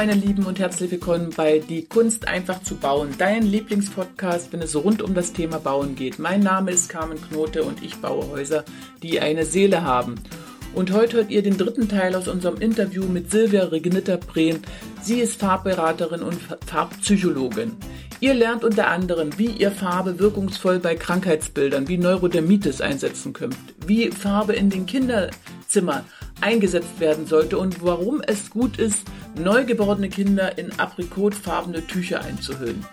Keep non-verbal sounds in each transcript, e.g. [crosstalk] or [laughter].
meine Lieben und herzlich willkommen bei Die Kunst einfach zu bauen, dein Lieblingspodcast, wenn es rund um das Thema Bauen geht. Mein Name ist Carmen Knote und ich baue Häuser, die eine Seele haben. Und heute hört ihr den dritten Teil aus unserem Interview mit Silvia Regnitter Brehn. Sie ist Farbberaterin und Farbpsychologin. Ihr lernt unter anderem, wie ihr Farbe wirkungsvoll bei Krankheitsbildern wie Neurodermitis einsetzen könnt, wie Farbe in den Kinderzimmern eingesetzt werden sollte und warum es gut ist, neugeborene Kinder in aprikotfarbene Tücher einzuhüllen.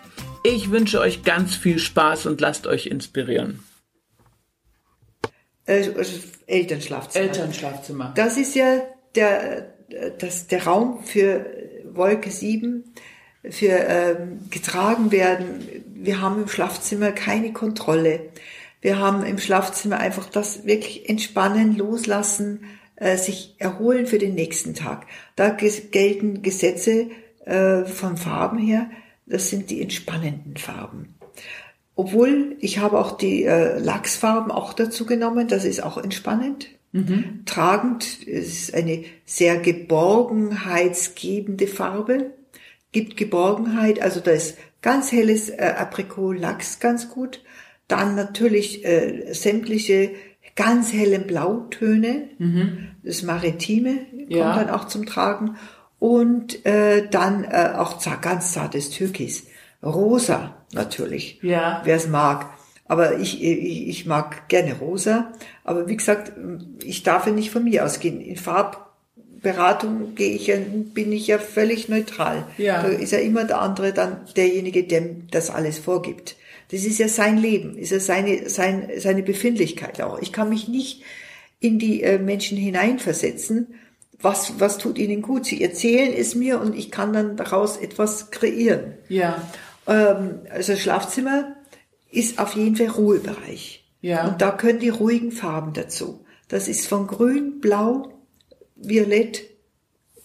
Ich wünsche euch ganz viel Spaß und lasst euch inspirieren. Äh, Elternschlafzimmer. Elternschlafzimmer. Das ist ja der, das, der Raum für Wolke 7, für ähm, getragen werden. Wir haben im Schlafzimmer keine Kontrolle. Wir haben im Schlafzimmer einfach das wirklich entspannen, loslassen, äh, sich erholen für den nächsten Tag. Da gelten Gesetze äh, von Farben her. Das sind die entspannenden Farben. Obwohl, ich habe auch die äh, Lachsfarben auch dazu genommen. Das ist auch entspannend. Mhm. Tragend ist eine sehr geborgenheitsgebende Farbe. Gibt Geborgenheit, also da ist ganz helles äh, Aprikot-Lachs ganz gut. Dann natürlich äh, sämtliche ganz hellen Blautöne, mhm. das Maritime ja. kommt dann auch zum Tragen und äh, dann äh, auch ganz zartes Türkis, rosa natürlich, ja. wer es mag. Aber ich, ich, ich mag gerne rosa. Aber wie gesagt, ich darf ja nicht von mir ausgehen. In Farbberatung gehe ich ja, bin ich ja völlig neutral. Ja. Da ist ja immer der andere dann derjenige, der das alles vorgibt. Das ist ja sein Leben, ist ja seine, sein, seine Befindlichkeit auch. Ich kann mich nicht in die äh, Menschen hineinversetzen. Was, was tut ihnen gut? Sie erzählen es mir und ich kann dann daraus etwas kreieren. Ja. Ähm, also Schlafzimmer ist auf jeden Fall Ruhebereich. Ja. Und da können die ruhigen Farben dazu. Das ist von grün, blau, violett,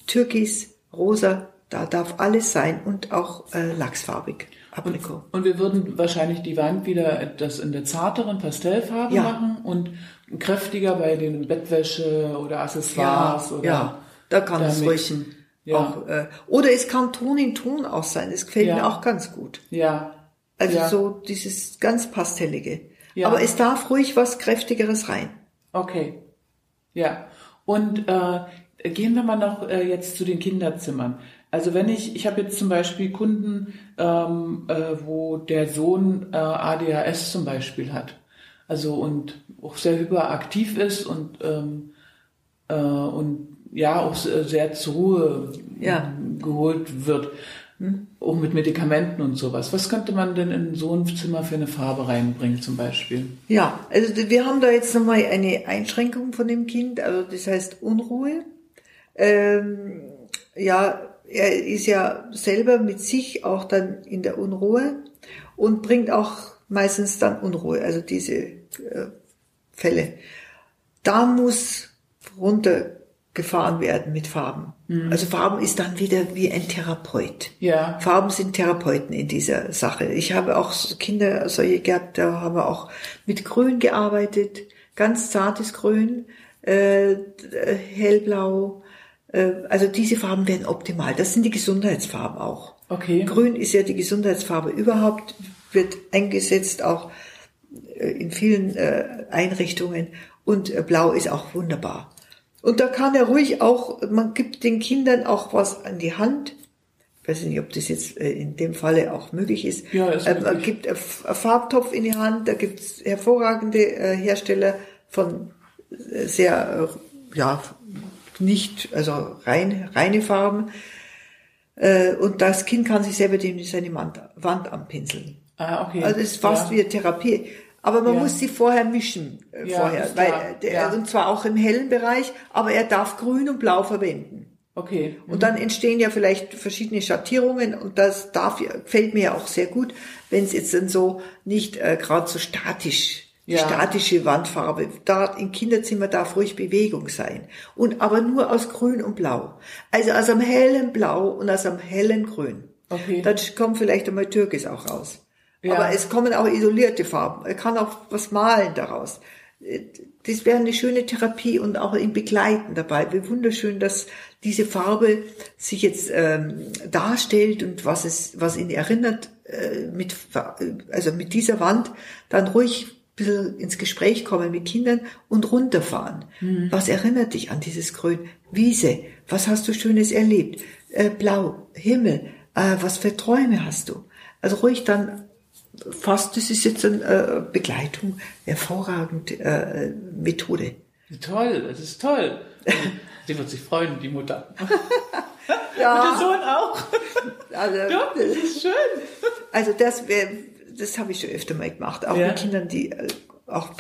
türkis, rosa, da darf alles sein und auch äh, lachsfarbig. Aprikot. Und, und, wir würden wahrscheinlich die Wand wieder etwas in der zarteren Pastellfarbe ja. machen und kräftiger bei den Bettwäsche oder Accessoires ja, oder. Ja, da kann es ruhig. Ja. Auch, äh, oder es kann Ton in Ton auch sein. Das gefällt ja. mir auch ganz gut. Ja. Also ja. so dieses ganz pastellige. Ja. Aber es darf ruhig was kräftigeres rein. Okay. Ja. Und äh, gehen wir mal noch äh, jetzt zu den Kinderzimmern. Also wenn ich, ich habe jetzt zum Beispiel Kunden, ähm, äh, wo der Sohn äh, ADHS zum Beispiel hat, also und auch sehr hyperaktiv ist und ähm, äh, und ja auch sehr zur Ruhe ja. geholt wird, hm? auch mit Medikamenten und sowas. Was könnte man denn in so ein Zimmer für eine Farbe reinbringen zum Beispiel? Ja, also wir haben da jetzt nochmal eine Einschränkung von dem Kind, also das heißt Unruhe. Ähm, ja, er ist ja selber mit sich auch dann in der Unruhe und bringt auch meistens dann Unruhe, also diese äh, Fälle. Da muss runtergefahren werden mit Farben. Mhm. Also Farben ist dann wieder wie ein Therapeut. Ja. Farben sind Therapeuten in dieser Sache. Ich habe auch Kinder solche gehabt, da haben wir auch mit Grün gearbeitet, ganz zartes Grün, äh, hellblau, äh, also diese Farben werden optimal. Das sind die Gesundheitsfarben auch. Okay. Grün ist ja die Gesundheitsfarbe überhaupt, wird eingesetzt auch äh, in vielen äh, Einrichtungen und Blau ist auch wunderbar. Und da kann er ruhig auch, man gibt den Kindern auch was an die Hand. Ich weiß nicht, ob das jetzt in dem Falle auch möglich ist. Ja, ist möglich. Man gibt einen Farbtopf in die Hand, da gibt es hervorragende Hersteller von sehr ja, nicht, also rein, reine Farben. Äh, und das Kind kann sich selber dem seine Wand, Wand anpinseln. Ah, okay. Also es ist fast ja. wie Therapie. Aber man ja. muss sie vorher mischen, äh, ja, vorher, weil, der, ja. und zwar auch im hellen Bereich, aber er darf grün und blau verwenden. Okay. Mhm. Und dann entstehen ja vielleicht verschiedene Schattierungen und das darf, fällt mir ja auch sehr gut, wenn es jetzt dann so nicht äh, gerade so statisch ja. statische Wandfarbe. Da im Kinderzimmer darf ruhig Bewegung sein. Und aber nur aus Grün und Blau. Also aus einem hellen Blau und aus einem hellen Grün. Okay. Dann kommt vielleicht einmal Türkis auch raus. Ja. Aber es kommen auch isolierte Farben. Er kann auch was malen daraus. das wäre eine schöne Therapie und auch im Begleiten dabei. Wie wunderschön, dass diese Farbe sich jetzt ähm, darstellt und was es, was ihn erinnert, äh, mit, also mit dieser Wand dann ruhig bisschen ins Gespräch kommen mit Kindern und runterfahren. Mhm. Was erinnert dich an dieses Grün? Wiese, was hast du Schönes erlebt? Äh, Blau, Himmel, äh, was für Träume hast du? Also ruhig dann fast, das ist jetzt eine äh, Begleitung, hervorragend äh, Methode. Toll, das ist toll. Sie wird sich freuen, die Mutter. [laughs] ja. Und der Sohn auch. Also, ja, das ist schön. Also das wäre, das habe ich schon öfter mal gemacht, auch ja. mit Kindern, die äh, auch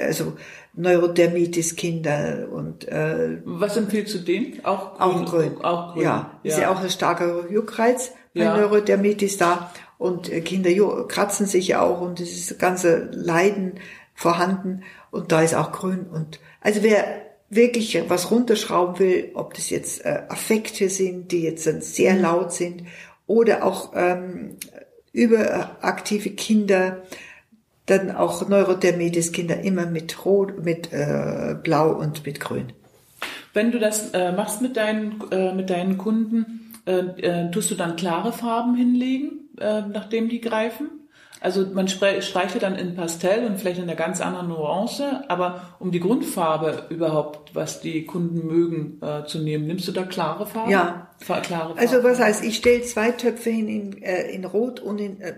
also Neurodermitis Kinder und äh, was empfiehlst du denen? Auch grün, auch grün. Auch grün. Ja, ja. ist ja auch ein starker Juckreiz bei ja. Neurodermitis da und äh, Kinder kratzen sich ja auch und es ist ganze Leiden vorhanden und da ist auch grün und also wer wirklich was runterschrauben will, ob das jetzt äh, Affekte sind, die jetzt dann sehr mhm. laut sind oder auch ähm, überaktive Kinder, dann auch Neurodermitis Kinder immer mit Rot, mit äh, Blau und mit Grün. Wenn du das äh, machst mit deinen äh, mit deinen Kunden, äh, äh, tust du dann klare Farben hinlegen? äh, nachdem die greifen. Also man streicht ja dann in Pastell und vielleicht in einer ganz anderen Nuance, aber um die Grundfarbe überhaupt, was die Kunden mögen, äh, zu nehmen, nimmst du da klare Farben? Ja. Klare Farben. Also was heißt, ich stelle zwei Töpfe hin in, äh, in Rot und in, äh,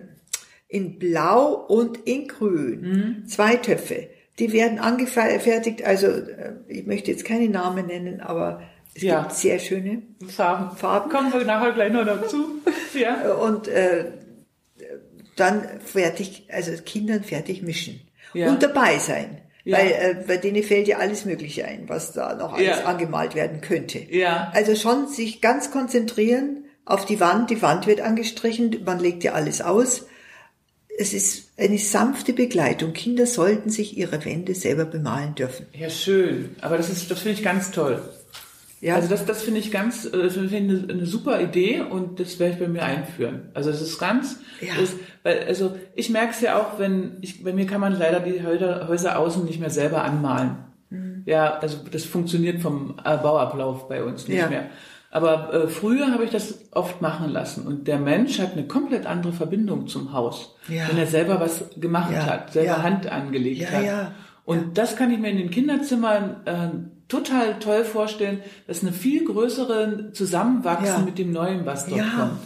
in Blau und in Grün. Mhm. Zwei Töpfe. Die werden angefertigt, also äh, ich möchte jetzt keine Namen nennen, aber es ja. gibt sehr schöne Farben. Farben. Kommen wir nachher gleich noch dazu. [laughs] ja. Und äh, dann fertig, also Kindern fertig mischen. Ja. Und dabei sein. Ja. Weil äh, bei denen fällt ja alles Mögliche ein, was da noch alles ja. angemalt werden könnte. Ja. Also schon sich ganz konzentrieren auf die Wand. Die Wand wird angestrichen, man legt ja alles aus. Es ist eine sanfte Begleitung. Kinder sollten sich ihre Wände selber bemalen dürfen. Ja, schön. Aber das ist, das finde ich ganz toll. Ja. Also das, das finde ich ganz, äh, das finde ich eine, eine, super Idee und das werde ich bei mir einführen. Also es ist ganz, ja. ist, weil, also ich merke es ja auch, wenn ich, bei mir kann man leider die Häuser, außen nicht mehr selber anmalen. Mhm. Ja, also das funktioniert vom äh, Bauablauf bei uns nicht ja. mehr. Aber äh, früher habe ich das oft machen lassen und der Mensch hat eine komplett andere Verbindung zum Haus, ja. wenn er selber was gemacht ja. hat, selber Hand angelegt hat. Und das kann ich mir in den Kinderzimmern äh, total toll vorstellen, dass eine viel größere Zusammenwachsen ja. mit dem Neuen, was dort ja, kommt.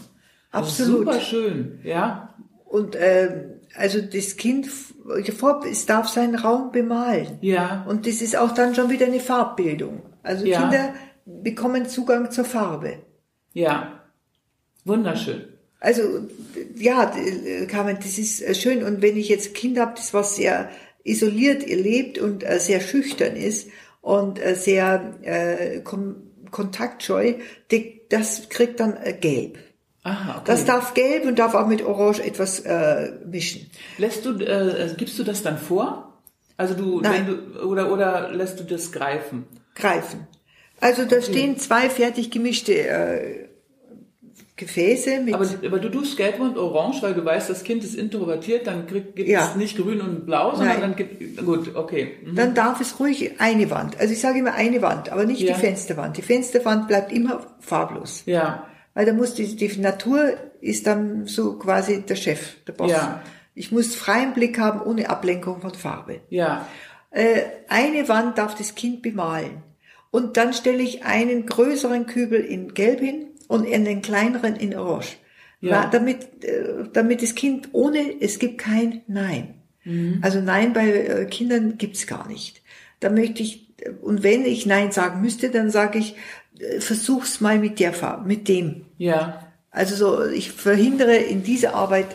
Also absolut. Super schön, ja. Und äh, also das Kind, es darf seinen Raum bemalen. Ja. Und das ist auch dann schon wieder eine Farbbildung. Also ja. Kinder bekommen Zugang zur Farbe. Ja. Wunderschön. Also ja, Carmen, das ist schön. Und wenn ich jetzt Kind habe, das was sehr isoliert lebt und äh, sehr schüchtern ist und äh, sehr äh, kontaktscheu, die, das kriegt dann äh, gelb. Aha, okay. Das darf gelb und darf auch mit Orange etwas äh, mischen. Lässt du, äh, gibst du das dann vor? Also du, Nein. Du, oder oder lässt du das greifen? Greifen. Also da okay. stehen zwei fertig gemischte äh, Gefäße mit. Aber, aber du tust gelb und orange, weil du weißt, das Kind ist introvertiert, dann kriegt, gibt ja. es nicht grün und blau, sondern Nein. dann gibt, gut, okay. Mhm. Dann darf es ruhig eine Wand. Also ich sage immer eine Wand, aber nicht ja. die Fensterwand. Die Fensterwand bleibt immer farblos. Ja. Weil da muss die, die Natur ist dann so quasi der Chef, der Boss. Ja. Ich muss freien Blick haben, ohne Ablenkung von Farbe. Ja. Äh, eine Wand darf das Kind bemalen. Und dann stelle ich einen größeren Kübel in Gelb hin und in den kleineren in Orange. Ja. damit, äh, damit das Kind ohne, es gibt kein Nein. Mhm. Also Nein bei äh, Kindern gibt's gar nicht. Da möchte ich, und wenn ich Nein sagen müsste, dann sage ich, äh, versuch's mal mit der Farbe, mit dem. Ja. Also so, ich verhindere in dieser Arbeit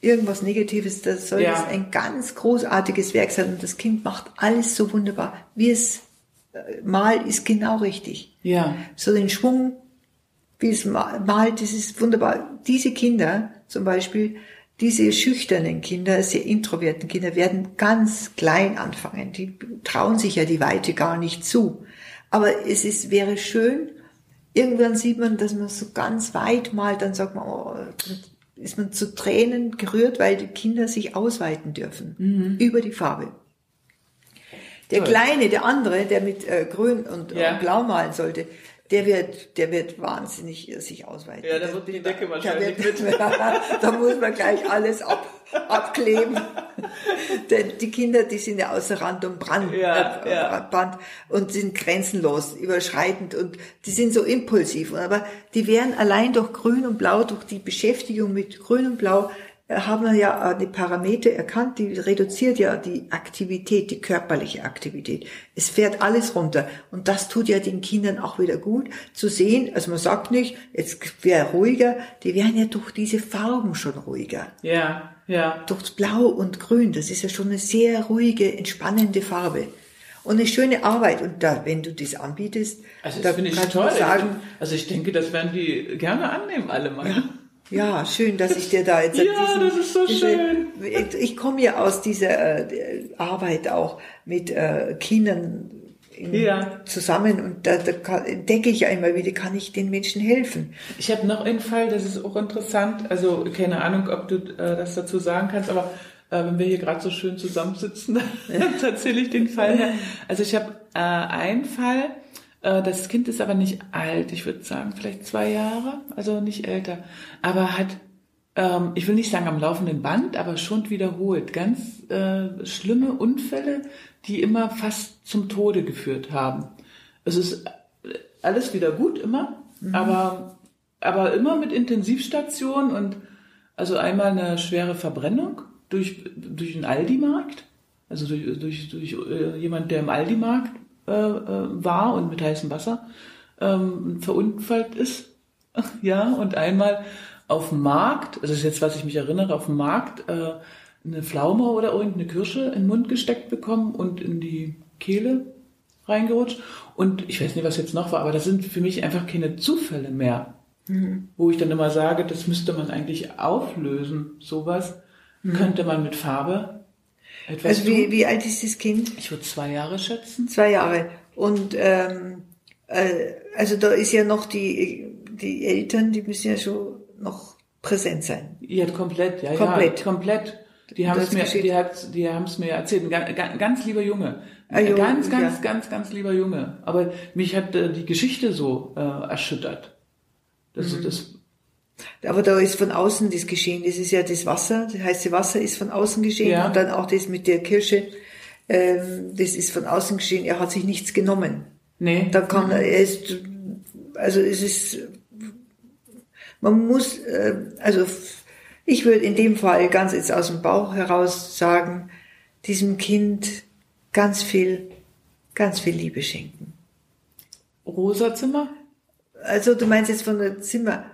irgendwas Negatives, das soll ja. ein ganz großartiges Werk sein und das Kind macht alles so wunderbar. Wie es mal ist genau richtig. Ja. So den Schwung wie es malt, das ist wunderbar. Diese Kinder zum Beispiel, diese schüchternen Kinder, sehr introverten Kinder werden ganz klein anfangen. Die trauen sich ja die Weite gar nicht zu. Aber es ist, wäre schön, irgendwann sieht man, dass man so ganz weit malt, dann sagt man, oh, ist man zu Tränen gerührt, weil die Kinder sich ausweiten dürfen. Mhm. Über die Farbe. Der Toll. Kleine, der andere, der mit äh, Grün und, Ja. und Blau malen sollte, der wird, der wird wahnsinnig sich ausweiten. Ja, da Der- wird die Decke der wahrscheinlich wird, [laughs] Da muss man gleich alles ab, abkleben. [laughs] Denn die Kinder, die sind ja außer Rand und Brand, Ja, äh, ja. Band und sind grenzenlos, überschreitend und die sind so impulsiv. Aber die werden allein durch Grün und Blau, durch die Beschäftigung mit Grün und Blau, haben wir ja äh, die Parameter erkannt, die reduziert ja die Aktivität, die körperliche Aktivität. Es fährt alles runter. Und das tut ja den Kindern auch wieder gut zu sehen. Also man sagt nicht, jetzt wäre ruhiger, die werden ja durch diese Farben schon ruhiger. Ja, ja. Durchs Blau und Grün, das ist ja schon eine sehr ruhige, entspannende Farbe. Und eine schöne Arbeit. Und da, wenn du das anbietest, Also da das finde ich toll. sagen, also ich denke, das werden die gerne annehmen, alle mal. Ja, schön, dass ich dir da jetzt [laughs] Ja, das ist so schön. Ich komme ja aus dieser äh, Arbeit auch mit äh, Kindern in, Ja. zusammen und da, da kann, entdecke ich ja immer wieder, kann ich den Menschen helfen. Ich habe noch einen Fall, das ist auch interessant. Also keine Ahnung, ob du äh, das dazu sagen kannst, aber äh, wenn wir hier gerade so schön zusammensitzen, [laughs] dann erzähle ich den Fall. [laughs] Also ich habe äh, einen Fall, das Kind ist aber nicht alt, ich würde sagen vielleicht zwei Jahre, also nicht älter, aber hat, ähm, ich will nicht sagen am laufenden Band, aber schon wiederholt ganz äh, schlimme Unfälle, die immer fast zum Tode geführt haben. Es ist äh, alles wieder gut immer, aber aber immer mit Intensivstation und also einmal eine schwere Verbrennung durch durch einen Aldi-Markt, also durch durch, durch äh, jemand, der im Aldi-Markt äh, äh, war und mit heißem Wasser ähm, verunfallt ist, [laughs] ja und einmal auf dem Markt, also das ist jetzt was ich mich erinnere, auf dem Markt äh, eine Pflaume oder irgendeine Kirsche in den Mund gesteckt bekommen und in die Kehle reingerutscht. Und ich weiß nicht, was jetzt noch war, aber das sind für mich einfach keine Zufälle mehr. Wo ich dann immer sage, das müsste man eigentlich auflösen. Sowas könnte man mit Farbe etwas Also wie, wie alt ist das Kind? Ich würde zwei Jahre schätzen. Zwei Jahre. Und ähm, äh, also da ist ja noch die, die Eltern, die müssen ja schon noch präsent sein. Ja, komplett, ja, Komplett. ja, komplett. Die haben es mir, geschieht. die hat, die haben es mir erzählt. Ein ganz, lieber Junge. Ah, jo, ganz, ganz, ja. ganz, ganz lieber Junge. Aber mich hat äh, die Geschichte so äh, erschüttert. Das, Mhm. das, Aber da ist von außen das geschehen. Das ist ja das Wasser, das heiße Wasser ist von außen geschehen Ja. und dann auch das mit der Kirsche, ähm, das ist von außen geschehen. Er hat sich nichts genommen. nee. Da kann er, er ist, also es ist, man muss, äh, also ich würde in dem Fall ganz jetzt aus dem Bauch heraus sagen, diesem Kind ganz viel, ganz viel Liebe schenken. Rosa Zimmer? Also du meinst jetzt von der Zimmer,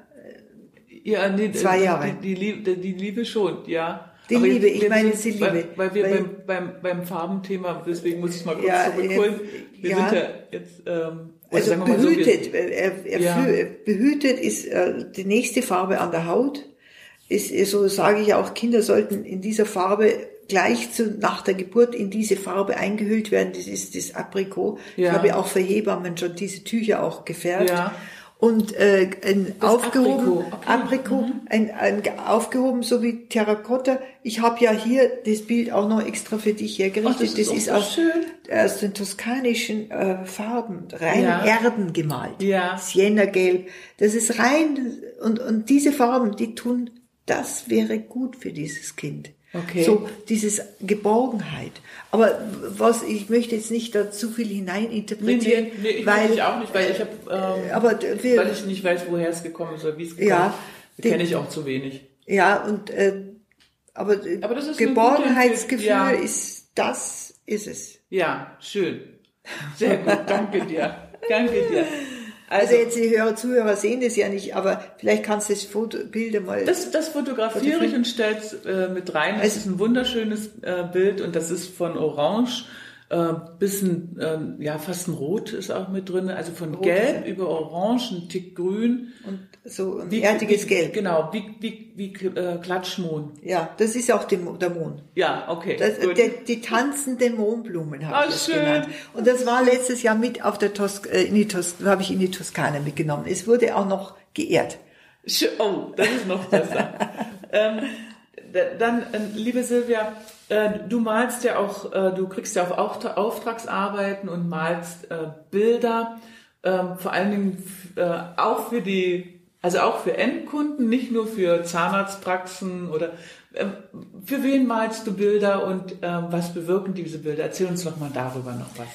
Ja, nee, Zwei die- Jahre. Die, die, Liebe, die Liebe schon, ja. Die Aber Liebe, jetzt- ich meine die weil- Liebe. Weil wir Weil- beim, beim, beim Farbenthema, deswegen muss ich mal kurz Ja, zurückholen. äh, Wir ja. sind ja jetzt, ähm, also mal so, wir- behütet, er, er Ja. behütet ist äh, die nächste Farbe an der Haut. Ist, so sage ich auch, Kinder sollten in dieser Farbe gleich zu, nach der Geburt in diese Farbe eingehüllt werden. Das ist das Aprikot. Ich Ja. habe auch für Hebammen schon diese Tücher auch gefärbt. Ja. Und äh, ein Das aufgehoben, Aprikot. Aprikot, ein, ein aufgehoben so wie Terrakotta. Ich habe ja hier das Bild auch noch extra für dich hergerichtet. Ach, das ist auch so aus, aus den toskanischen äh, Farben, rein Ja. Erden gemalt. Ja. Sienna-Gelb. Das ist rein, und, und diese Farben, die tun, das wäre gut für dieses Kind. Okay. So, dieses Geborgenheit. Aber was, ich möchte jetzt nicht da zu viel Nee, hineininterpretieren, nee, nee, ich weil, ich auch nicht, weil ich habe, ähm, aber wir, weil ich nicht weiß, woher es gekommen ist oder wie es gekommen Ja, ist. Kenne ich auch zu wenig. ja, und, äh, aber, Aber das ist eine Geborgenheitsgefühl ja. ist, das ist es. Ja, schön. Sehr gut, danke dir. Danke dir. Also, Also, jetzt die Hörer, Zuhörer sehen das ja nicht, aber vielleicht kannst du das Foto, Bilder mal. das, das fotografiere ich und stelle es äh, mit rein. Das Also- ist ein wunderschönes äh, Bild und das ist von Orange äh, bis ein, ähm, ja, fast ein Rot ist auch mit drin. Also von Rot Gelb über Orange, ein Tick Grün. und so ein Wie- erdiges wie, Gelb. Genau, wie, wie, wie äh, Klatschmohn. Ja, das ist auch die, der Mond. Ja, okay. Das, der, die tanzenden Mondblumen habe ich das schön. genannt. Und das war letztes Jahr mit auf der Tosk äh, in die Tos habe ich in die Toskana mitgenommen. Es wurde auch noch geehrt. Oh, das ist noch besser. [laughs] ähm, Dann, äh, liebe Silvia, äh, du malst ja auch, äh, du kriegst ja auch Auftragsarbeiten und malst Bilder, ähm, vor allen Dingen auch für die, also auch für Endkunden, nicht nur für Zahnarztpraxen oder für wen malst du Bilder und was bewirken diese Bilder? Erzähl uns doch mal darüber noch was.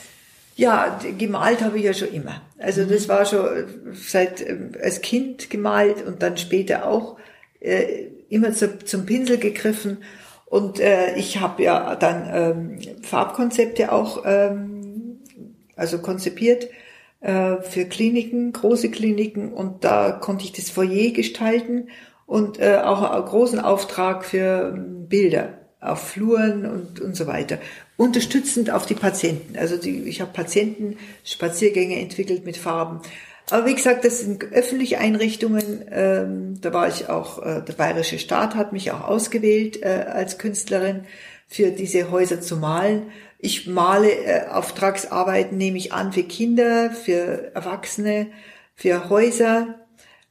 Ja, gemalt habe ich ja schon immer. Also das war schon seit ähm, als Kind gemalt und dann später auch äh, immer zu, zum Pinsel gegriffen. Und äh, ich habe ja dann ähm, Farbkonzepte auch ähm, also konzipiert äh, für Kliniken, große Kliniken und da konnte ich das Foyer gestalten und äh, auch einen großen Auftrag für ähm, Bilder auf Fluren und, und so weiter unterstützend auf die Patienten. Also die, ich habe Patienten Spaziergänge entwickelt mit Farben. Aber wie gesagt, das sind öffentliche Einrichtungen. Ähm, da war ich auch, äh, der Bayerische Staat hat mich auch ausgewählt äh, als Künstlerin für diese Häuser zu malen. Ich male äh, Auftragsarbeiten, nehme ich an, für Kinder, für Erwachsene, für Häuser.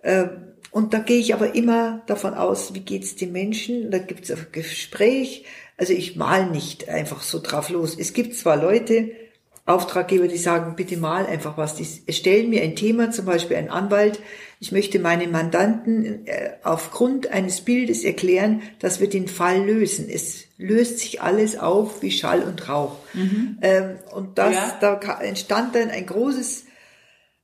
Äh, und da gehe ich aber immer davon aus, wie geht's den Menschen. Da gibt es ein Gespräch, also ich mal nicht einfach so drauf los. Es gibt zwar Leute, Auftraggeber, die sagen, bitte mal einfach was. Die stellen mir ein Thema, zum Beispiel ein Anwalt. Ich möchte meinen Mandanten äh, aufgrund eines Bildes erklären, dass wir den Fall lösen. Es löst sich alles auf wie Schall und Rauch. Mhm. Ähm, und das, ja. da entstand dann ein großes,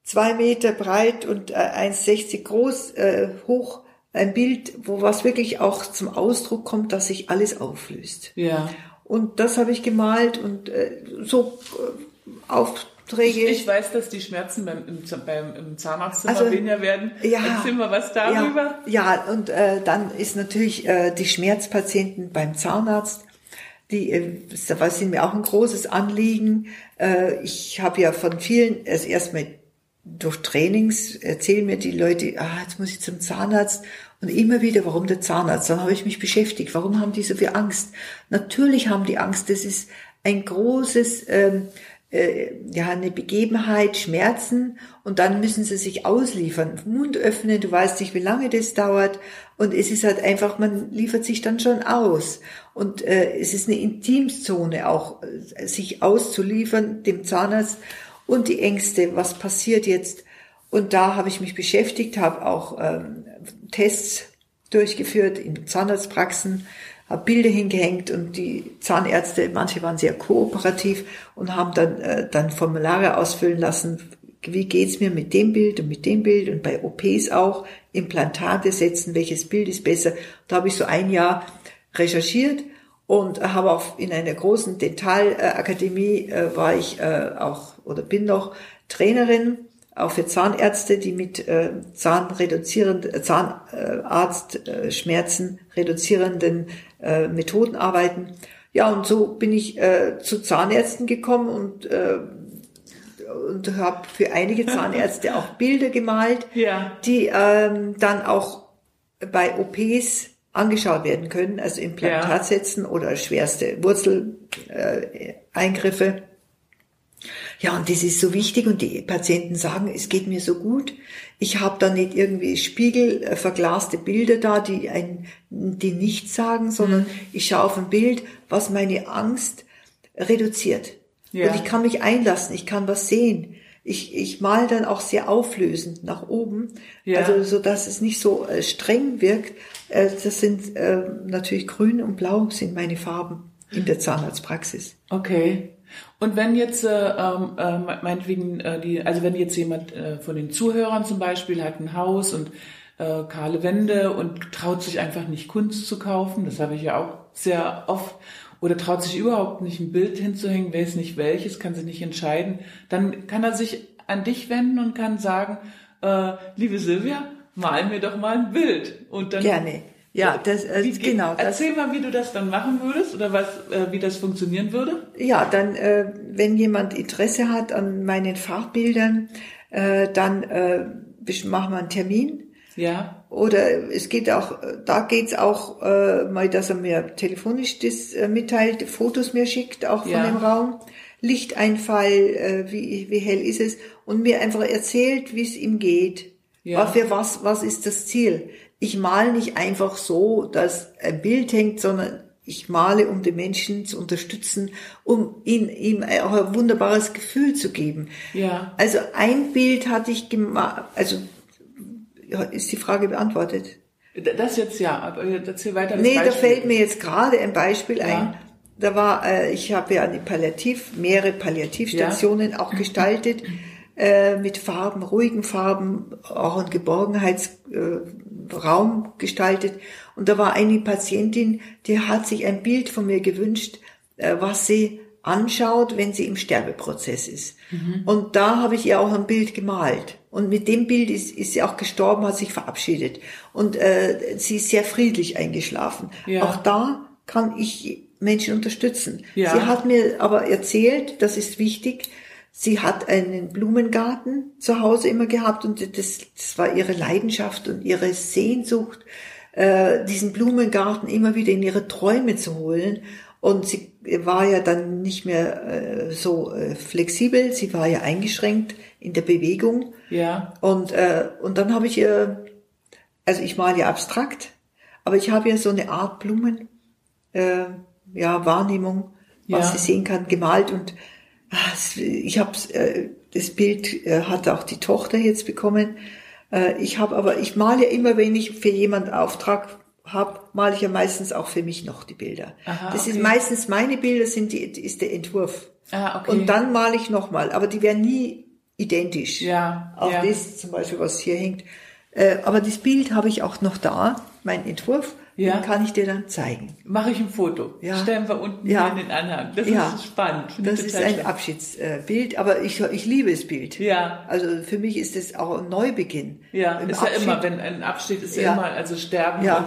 zwei Meter breit und 1,60 äh, groß, äh, hoch ein Bild, wo was wirklich auch zum Ausdruck kommt, dass sich alles auflöst. Ja. Und das habe ich gemalt und äh, so Aufträge. Ich, ich, weiß, dass die Schmerzen beim, im, beim, im Zahnarztzimmer also, weniger werden. Ja, Erzähl mal was darüber. Ja, ja und äh, dann ist natürlich äh, die Schmerzpatienten beim Zahnarzt. Die äh, das sind mir auch ein großes Anliegen. Äh, ich habe ja von vielen erst erstmal durch Trainings erzählen mir die Leute, ah, jetzt muss ich zum Zahnarzt und immer wieder, warum der Zahnarzt? Dann habe ich mich beschäftigt, warum haben die so viel Angst? Natürlich haben die Angst, das ist ein großes, ähm, äh, ja, eine Begebenheit, Schmerzen. Und dann müssen sie sich ausliefern, Mund öffnen, du weißt nicht, wie lange das dauert. Und es ist halt einfach, man liefert sich dann schon aus. Und äh, es ist eine Intimzone auch, äh, sich auszuliefern dem Zahnarzt und die Ängste, was passiert jetzt? Und da habe ich mich beschäftigt, habe auch ähm, Tests durchgeführt in Zahnarztpraxen, habe Bilder hingehängt und die Zahnärzte, manche waren sehr kooperativ und haben dann, äh, dann Formulare ausfüllen lassen, wie geht's mir mit dem Bild und mit dem Bild und bei OPs auch Implantate setzen, welches Bild ist besser. Da habe ich so ein Jahr recherchiert und habe auch in einer großen Dentalakademie äh, war ich äh, auch oder bin noch Trainerin auch für Zahnärzte, die mit äh, zahnreduzierenden Zahnarztschmerzen äh, reduzierenden äh, Methoden arbeiten. Ja, und so bin ich äh, zu Zahnärzten gekommen und äh, und habe für einige [laughs] Zahnärzte auch Bilder gemalt, ja. die ähm, dann auch bei OPs angeschaut werden können, also Implantat ja. oder schwerste Wurzeleingriffe. Ja, und das ist so wichtig und die Patienten sagen, es geht mir so gut. Ich habe da nicht irgendwie Spiegel, äh, Bilder da, die ein, die nichts sagen, sondern mhm. ich schaue auf ein Bild, was meine Angst reduziert. Ja. Und ich kann mich einlassen, ich kann was sehen. Ich, ich mal dann auch sehr auflösend nach oben, ja. also so dass es nicht so äh, streng wirkt, äh, das sind äh, natürlich grün und blau sind meine Farben in der Zahnarztpraxis. Okay. Und wenn jetzt, äh, äh, meinetwegen, äh, die, also wenn jetzt jemand äh, von den Zuhörern zum Beispiel hat ein Haus und äh, kahle Wände und traut sich einfach nicht Kunst zu kaufen, das habe ich ja auch sehr oft, oder traut sich überhaupt nicht ein Bild hinzuhängen, weiß nicht welches, kann sich nicht entscheiden, dann kann er sich an dich wenden und kann sagen, äh, liebe Silvia, mal mir doch mal ein Bild. Und dann, Gerne. Ja, das, äh, wie, genau. Das, erzähl mal, wie du das dann machen würdest oder was, äh, wie das funktionieren würde. Ja, dann, äh, wenn jemand Interesse hat an meinen Farbbildern, äh, dann äh, machen wir einen Termin. Ja. Oder es geht auch, da geht's auch äh, mal, dass er mir telefonisch das äh, mitteilt, Fotos mir schickt, auch von ja. dem Raum. Lichteinfall, äh, wie, wie hell ist es und mir einfach erzählt, wie es ihm geht. Ja. Für was, was ist das Ziel? Ich male nicht einfach so, dass ein Bild hängt, sondern ich male, um den Menschen zu unterstützen, um ihn, ihm auch ein wunderbares Gefühl zu geben. Ja. Also ein Bild hatte ich gemacht, also ist die Frage beantwortet? Das jetzt ja, aber erzähl weiter. Nee, Beispiel. da fällt mir jetzt gerade ein Beispiel Ja. ein. Da war, äh, ich habe ja eine Palliativ, mehrere Palliativstationen auch gestaltet, [clears throat] äh, mit Farben, ruhigen Farben, auch einen Geborgenheitsraum äh, gestaltet. Und da war eine Patientin, die hat sich ein Bild von mir gewünscht, äh, was sie anschaut, wenn sie im Sterbeprozess ist. Und da habe ich ihr auch ein Bild gemalt. Und mit dem Bild ist, ist sie auch gestorben, hat sich verabschiedet. Und äh, sie ist sehr friedlich eingeschlafen. Ja. Auch da kann ich Menschen unterstützen. Ja. Sie hat mir aber erzählt, das ist wichtig, sie hat einen Blumengarten zu Hause immer gehabt und das, das war ihre Leidenschaft und ihre Sehnsucht, äh, diesen Blumengarten immer wieder in ihre Träume zu holen. Und sie war ja dann nicht mehr äh, so äh, flexibel, sie war ja eingeschränkt in der Bewegung. Ja. Und, äh, und dann habe ich ihr, also ich male ja abstrakt, aber ich habe ja so eine Art Blumen, äh, ja, Wahrnehmung, was Ja. sie sehen kann, gemalt und ich habe äh, das Bild äh, hat auch die Tochter jetzt bekommen. Äh, ich habe aber, ich male ja immer, wenn ich für jemanden Auftrag habe, male ich ja meistens auch für mich noch die Bilder. Aha, das ist okay. meistens meine Bilder, sind die, ist der Entwurf. Ah, okay. Und dann male ich nochmal, aber die werden nie identisch. Ja, Auch ja. das zum Beispiel, was hier hängt. Aber das Bild habe ich auch noch da, mein Entwurf, Ja. den kann ich dir dann zeigen. Mache ich ein Foto. Ja. Stellen wir unten Ja. in den Anhang. Das Ja. ist spannend. Finde Das ist ein schön. Abschiedsbild, aber ich, ich liebe das Bild. Ja. Also für mich ist es auch ein Neubeginn. Ja, Im ist ja Abschied- immer, wenn ein Abschied ist ja, Ja. immer, also sterben Ja. und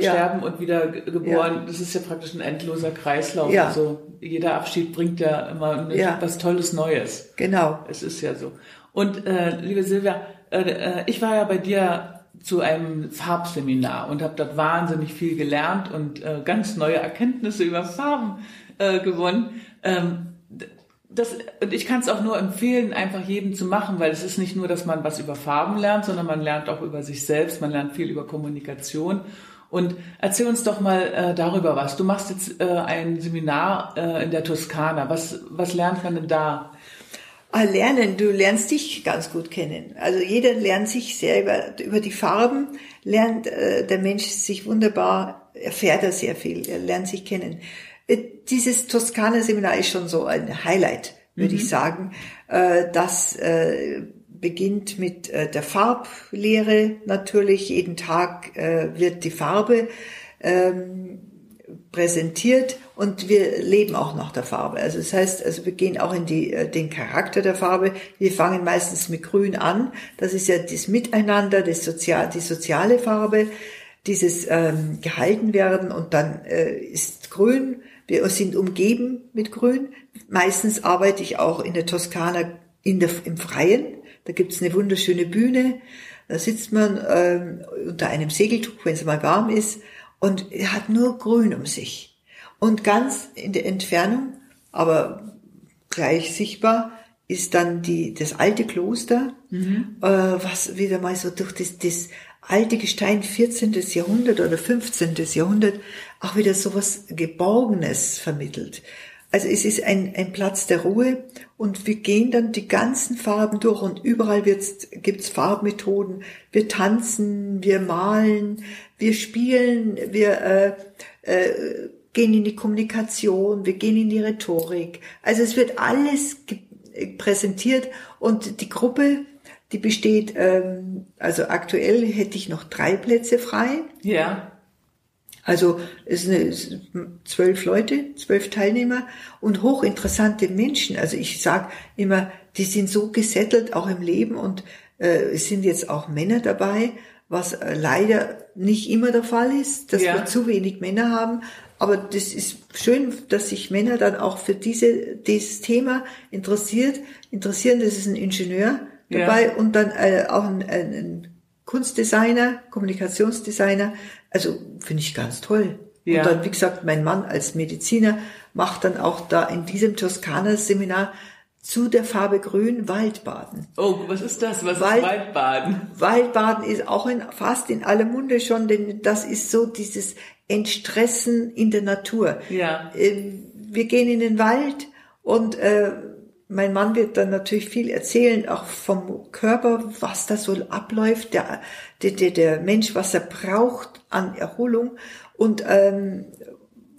äh, Ja. sterben und wieder ge- geboren, das ist ja praktisch ein endloser Kreislauf. Ja. Also jeder Abschied bringt ja immer Ja. was Tolles Neues. Genau. Es ist ja so. Und äh, liebe Silvia, äh, äh, ich war ja bei dir zu einem Farbseminar und habe dort wahnsinnig viel gelernt und äh, ganz neue Erkenntnisse über Farben äh, gewonnen. Ähm, das, und ich kann es auch nur empfehlen, einfach jedem zu machen, weil es ist nicht nur, dass man was über Farben lernt, sondern man lernt auch über sich selbst, man lernt viel über Kommunikation. Und erzähl uns doch mal äh, darüber was. Du machst jetzt äh, ein Seminar äh, in der Toskana. Was, was lernt man denn da? Ah, lernen, du lernst dich ganz gut kennen. Also jeder lernt sich sehr über, die Farben, lernt äh, der Mensch sich wunderbar, erfährt er sehr viel, er lernt sich kennen. Äh, dieses Toskana-Seminar ist schon so ein Highlight, würde ich sagen. Äh, das äh, beginnt mit äh, der Farblehre natürlich. Jeden Tag wird die Farbe ähm, präsentiert und wir leben auch nach der Farbe. Also das heißt, also wir gehen auch in die, äh, den Charakter der Farbe. Wir fangen meistens mit Grün an. Das ist ja das Miteinander, das Sozial, die soziale Farbe, dieses ähm, gehalten werden und dann äh, ist Grün. Wir sind umgeben mit Grün. Meistens arbeite ich auch in der Toskana in der, im Freien. Da gibt's eine wunderschöne Bühne. Da sitzt man ähm, unter einem Segeltuch, wenn es mal warm ist, und er hat nur Grün um sich. Und ganz in der Entfernung, aber gleich sichtbar, ist dann die, das alte Kloster, äh, was wieder mal so durch das, das alte Gestein 14. Jahrhundert oder 15. Jahrhundert auch wieder so was Geborgenes vermittelt. Also es ist ein, ein Platz der Ruhe und wir gehen dann die ganzen Farben durch und überall gibt's Farbmethoden. Wir tanzen, wir malen, wir spielen, wir äh, äh, gehen in die Kommunikation, wir gehen in die Rhetorik. Also es wird alles präsentiert und die Gruppe, die besteht, ähm, also aktuell hätte ich noch drei Plätze frei. Ja. Also es sind zwölf Leute, zwölf Teilnehmer und hochinteressante Menschen. Also ich sag immer, die sind so gesettelt auch im Leben und äh, es sind jetzt auch Männer dabei, was äh, leider nicht immer der Fall ist, dass Ja. wir zu wenig Männer haben. Aber das ist schön, dass sich Männer dann auch für diese, dieses Thema interessiert, interessieren. Das ist ein Ingenieur Ja. dabei und dann äh, auch ein, ein Kunstdesigner, Kommunikationsdesigner. Also finde ich ganz toll. Ja. Und dann, wie gesagt, mein Mann als Mediziner macht dann auch da in diesem Toskana-Seminar zu der Farbe Grün Waldbaden. Oh, was ist das? Was Wald, ist Waldbaden? Waldbaden ist auch in, fast in aller Munde schon, denn das ist so dieses Entstressen in der Natur. Ja. Ähm, wir gehen in den Wald und äh, mein Mann wird dann natürlich viel erzählen, auch vom Körper, was da so abläuft, der, der, der Mensch, was er braucht an Erholung und ähm,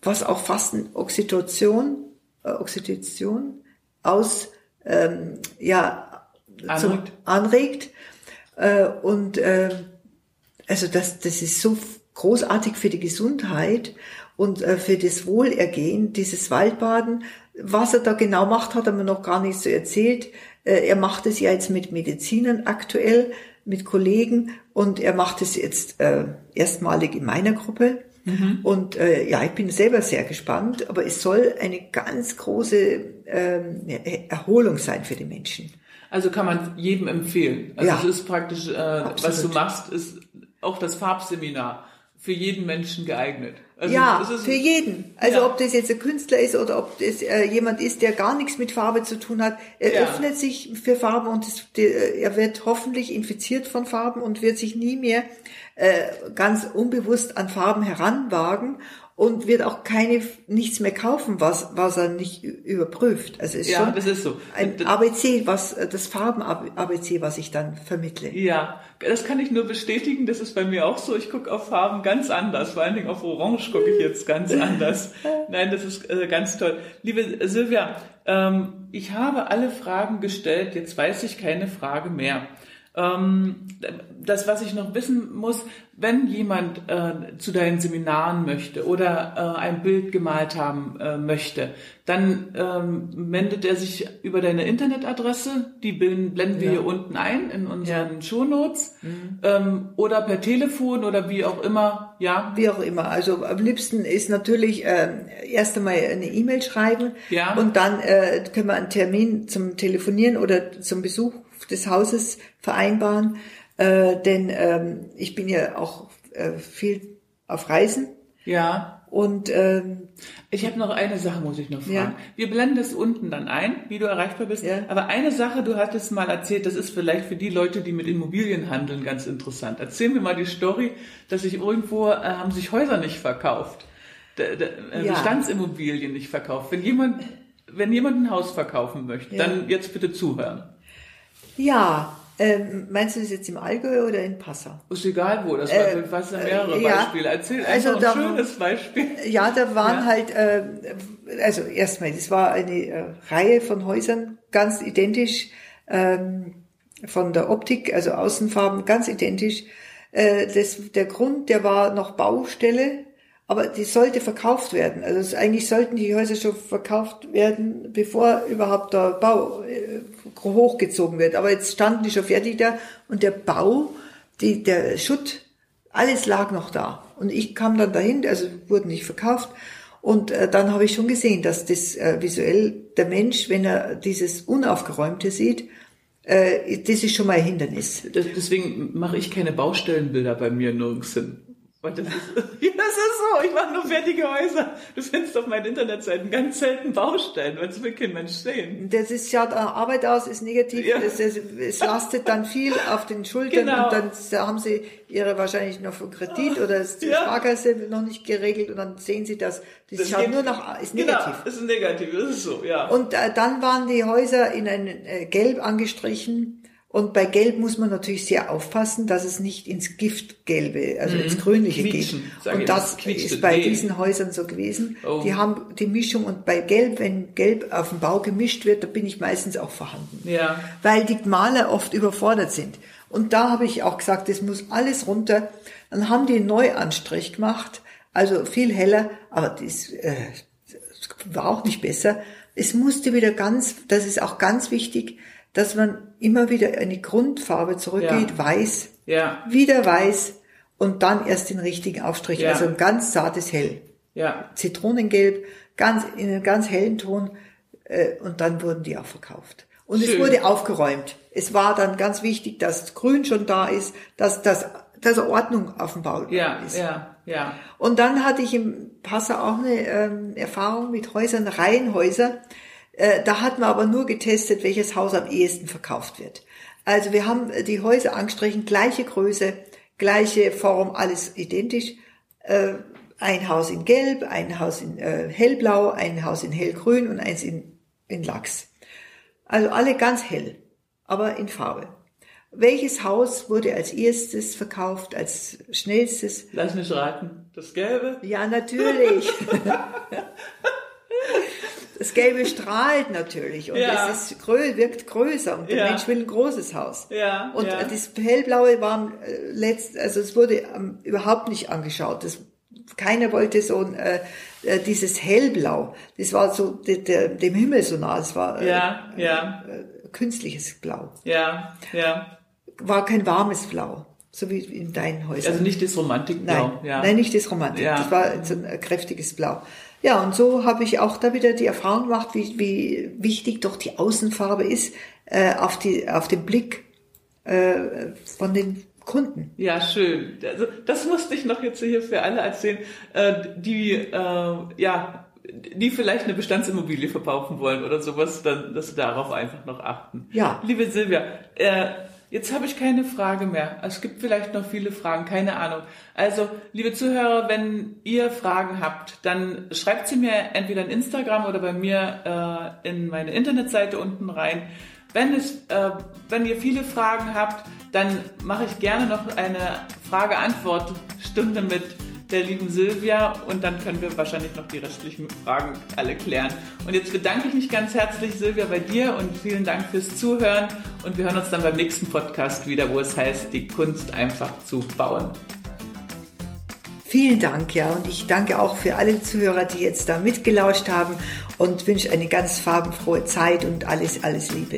was auch Fasten Oxytocin, äh, Oxytocin aus ähm, ja anregt, zum, anregt. Äh, und äh, also das das ist so großartig für die Gesundheit und äh, für das Wohlergehen dieses Waldbaden. Was er da genau macht, hat er mir noch gar nicht so erzählt. Äh, er macht es ja jetzt mit Medizinern aktuell, mit Kollegen und er macht es jetzt äh, erstmalig in meiner Gruppe. Mhm. Und äh, ja, ich bin selber sehr gespannt, aber es soll eine ganz große ähm, Erholung sein für die Menschen. Also kann man jedem empfehlen. Also ja, es ist praktisch, äh, was du machst, ist auch das Farbseminar für jeden Menschen geeignet. Also ja, für jeden. Also ja. ob das jetzt ein Künstler ist oder ob das äh, jemand ist, der gar nichts mit Farbe zu tun hat, er ja. öffnet sich für Farbe und das, die, äh, er wird hoffentlich infiziert von Farben und wird sich nie mehr äh, ganz unbewusst an Farben heranwagen und wird auch keine nichts mehr kaufen, was was er nicht überprüft. Also ist ja, schon das ist so. ein ABC, was das Farben ABC, was ich dann vermittle. Ja, das kann ich nur bestätigen. Das ist bei mir auch so. Ich gucke auf Farben ganz anders. Vor allen Dingen auf Orange gucke ich jetzt ganz anders. [laughs] Nein, das ist äh, ganz toll. Liebe Silvia, ähm, ich habe alle Fragen gestellt. Jetzt weiß ich keine Frage mehr. Ähm, das, was ich noch wissen muss, wenn jemand äh, zu deinen Seminaren möchte oder äh, ein Bild gemalt haben äh, möchte, dann ähm, wendet er sich über deine Internetadresse, die blenden wir ja. hier unten ein in unseren ja. Shownotes, mhm. ähm, oder per Telefon oder wie auch immer, ja. Wie auch immer. Also am liebsten ist natürlich äh, erst einmal eine E-Mail schreiben ja. und dann äh, können wir einen Termin zum Telefonieren oder zum Besuch des Hauses vereinbaren, äh, denn ähm, ich bin ja auch äh, viel auf Reisen. Ja. Und ähm, ich habe noch eine Sache, muss ich noch fragen. Ja. Wir blenden das unten dann ein, wie du erreichbar bist. Ja. Aber eine Sache, du hattest mal erzählt, das ist vielleicht für die Leute, die mit Immobilien handeln, ganz interessant. Erzähl mir mal die Story, dass sich irgendwo äh, haben sich Häuser nicht verkauft, de, äh, ja. Bestandsimmobilien nicht verkauft. Wenn jemand wenn jemand ein Haus verkaufen möchte, dann jetzt bitte zuhören. Ja, ähm, meinst du das jetzt im Allgäu oder in Passau? Ist egal wo, das äh, waren äh, mehrere ja, Beispiele. Erzähl also einfach ein schönes Beispiel. Ja, da waren ja. halt, äh, also erstmal, das war eine äh, Reihe von Häusern, ganz identisch, ähm, von der Optik, also Außenfarben, ganz identisch. Äh, das, der Grund, der war noch Baustelle, aber die sollte verkauft werden. Also eigentlich sollten die Häuser schon verkauft werden, bevor überhaupt der Bau äh, hochgezogen wird. Aber jetzt standen die schon fertig da und der Bau, die, der Schutt, alles lag noch da. Und ich kam dann dahin, also wurden nicht verkauft. Und äh, dann habe ich schon gesehen, dass das äh, visuell der Mensch, wenn er dieses Unaufgeräumte sieht, äh, das ist schon mal ein Hindernis. Deswegen mache ich keine Baustellenbilder bei mir nirgends hin. Und das ist, [laughs] das ist so. Ich mache nur fertige Häuser. Du findest auf meinen Internetseiten ganz selten Baustellen, weil es will kein Mensch sehen. Das ist, schaut Arbeit aus, ist negativ. Ja. Es, es, es lastet dann viel auf den Schultern genau. und dann haben sie ihre wahrscheinlich noch von Kredit oder die ja. Sparkasse noch nicht geregelt und dann sehen sie das. Das, das schaut nur noch, ist negativ. Genau, ist negativ, das ist so, ja. Und äh, dann waren die Häuser in ein äh, Gelb angestrichen und bei Gelb muss man natürlich sehr aufpassen, dass es nicht ins Giftgelbe, also mhm. ins Grünliche Quietschen, geht. Und das ist bei diesen Häusern so gewesen. Oh. Die haben die Mischung und bei Gelb, wenn Gelb auf dem Bau gemischt wird, da bin ich meistens auch vorhanden. Ja. Weil die Maler oft überfordert sind. Und da habe ich auch gesagt, das muss alles runter. Dann haben die einen Neuanstrich gemacht, also viel heller, aber das, äh, war auch nicht besser. Es musste wieder ganz, das ist auch ganz wichtig, dass man immer wieder eine Grundfarbe zurückgeht, ja. weiß, ja. wieder weiß und dann erst den richtigen Aufstrich, ja. also ein ganz zartes Hell. Ja. Zitronengelb, ganz, in einem ganz hellen Ton, äh, und dann wurden die auch verkauft. Und Schön. es wurde aufgeräumt. Es war dann ganz wichtig, dass Grün schon da ist, dass, dass, dass Ordnung auf dem Bau ja, ist. Ja, ja. Und dann hatte ich im Passau auch eine ähm, Erfahrung mit Häusern, Reihenhäuser, Äh, da hat man aber nur getestet, welches Haus am ehesten verkauft wird. Also wir haben die Häuser angestrichen, gleiche Größe, gleiche Form, alles identisch. Äh, ein Haus in Gelb, ein Haus in äh, Hellblau, ein Haus in Hellgrün und eins in, in Lachs. Also alle ganz hell, aber in Farbe. Welches Haus wurde als erstes verkauft, als schnellstes? Lass mich raten. Das Gelbe? Ja, natürlich. [laughs] Das Gelbe strahlt natürlich und ja. es ist grö wirkt größer und der ja. Mensch will ein großes Haus. Ja, und ja. das Hellblaue war äh, letzt, also es wurde ähm, überhaupt nicht angeschaut. Das, keiner wollte so ein, äh, äh dieses Hellblau. Das war so de, de, dem Himmel so nah. Es war äh, ja, ja. Äh, künstliches Blau. Ja, ja. War kein warmes Blau. So wie in deinen Häusern. Also nicht das Romantikblau. Nein, ja. nein nicht das Romantik. Ja. Das war so ein kräftiges Blau. Ja, und so habe ich auch da wieder die Erfahrung gemacht, wie, wie wichtig doch die Außenfarbe ist äh, auf, die, auf den Blick äh, von den Kunden. Ja, schön. Also das musste ich noch jetzt hier für alle erzählen, äh, die äh, ja die vielleicht eine Bestandsimmobilie verkaufen wollen oder sowas, dann, dass sie darauf einfach noch achten. Ja. Liebe Silvia, äh, Jetzt habe ich keine Frage mehr. Es gibt vielleicht noch viele Fragen, keine Ahnung. Also, liebe Zuhörer, wenn ihr Fragen habt, dann schreibt sie mir entweder in Instagram oder bei mir äh, in meine Internetseite unten rein. Wenn, es, äh, wenn ihr viele Fragen habt, dann mache ich gerne noch eine Frage-Antwort-Stunde mit der lieben Silvia und dann können wir wahrscheinlich noch die restlichen Fragen alle klären. Und jetzt bedanke ich mich ganz herzlich, Silvia, bei dir und vielen Dank fürs Zuhören und wir hören uns dann beim nächsten Podcast wieder, wo es heißt, die Kunst einfach zu bauen. Vielen Dank, ja, und ich danke auch für alle Zuhörer, die jetzt da mitgelauscht haben und wünsche eine ganz farbenfrohe Zeit und alles, alles Liebe.